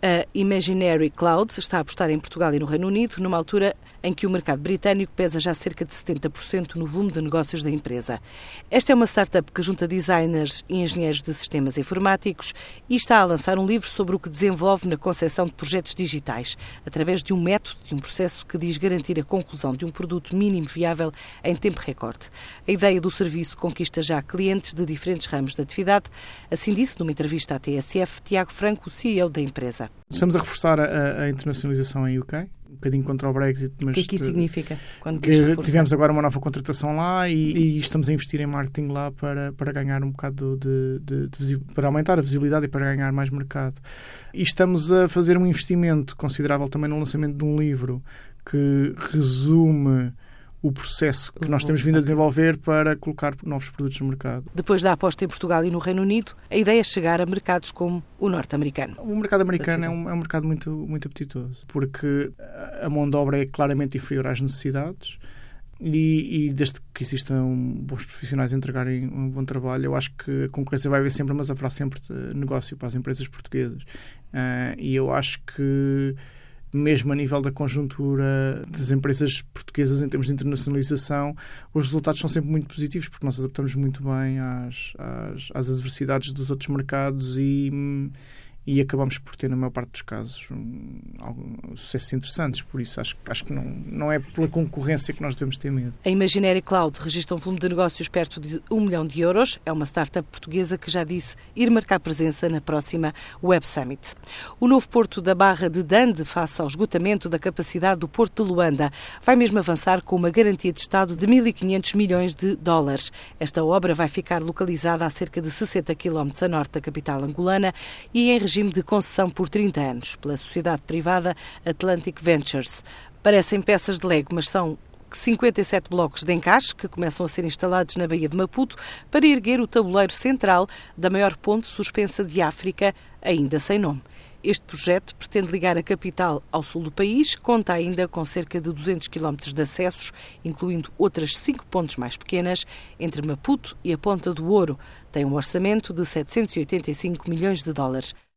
A Imaginary Cloud está a apostar em Portugal e no Reino Unido, numa altura em que o mercado britânico pesa já cerca de 70% no volume de negócios da empresa. Esta é uma startup que junta designers e engenheiros de sistemas informáticos e está a lançar um livro sobre o que desenvolve na concepção de projetos digitais, através de um método e um processo que diz garantir a conclusão de um produto mínimo viável em tempo recorde. A ideia do serviço conquista já clientes de diferentes ramos de atividade, assim disse numa entrevista à TSF Tiago Franco, CEO da empresa. Estamos a reforçar a, a internacionalização em UK, um bocadinho contra o Brexit, mas... O que é que isso significa? Tivemos agora uma nova contratação lá e, e, estamos a investir em marketing lá para, para ganhar um bocado de, de, de, para aumentar a visibilidade e para ganhar mais mercado. E estamos a fazer um investimento considerável também no lançamento de um livro que resume o processo que nós temos vindo a desenvolver para colocar novos produtos no mercado. Depois da aposta em Portugal e no Reino Unido, a ideia é chegar a mercados como o norte-americano. O mercado americano é um, é um mercado muito, muito apetitoso, porque a mão de obra é claramente inferior às necessidades. E, e, desde que existam bons profissionais a entregarem um bom trabalho, eu acho que a concorrência vai haver sempre, mas haverá sempre negócio para as empresas portuguesas. Uh, e eu acho que mesmo a nível da conjuntura das empresas portuguesas em termos de internacionalização, os resultados são sempre muito positivos, porque nós adaptamos muito bem às, às, às adversidades dos outros mercados e, e acabamos por ter, na maior parte dos casos, um, sucessos interessantes. Por isso, acho, acho que não, não é pela concorrência que nós devemos ter medo. A Imaginary Cloud registra um volume de negócios perto de um milhão de euros. É uma startup portuguesa que já disse ir marcar presença na próxima Web Summit. O novo porto da Barra de Dande, face ao esgotamento da capacidade do porto de Luanda, vai mesmo avançar com uma garantia de Estado de 1.500 milhões de dólares. Esta obra vai ficar localizada a cerca de 60 km a norte da capital angolana e em região regime de concessão por 30 anos pela sociedade privada Atlantic Ventures. Parecem peças de Lego, mas são 57 blocos de encaixe que começam a ser instalados na Baía de Maputo para erguer o tabuleiro central da maior ponte suspensa de África, ainda sem nome. Este projeto pretende ligar a capital ao sul do país, conta ainda com cerca de 200 km de acessos, incluindo outras cinco pontes mais pequenas, entre Maputo e a Ponta do Ouro. Tem um orçamento de 785 milhões de dólares.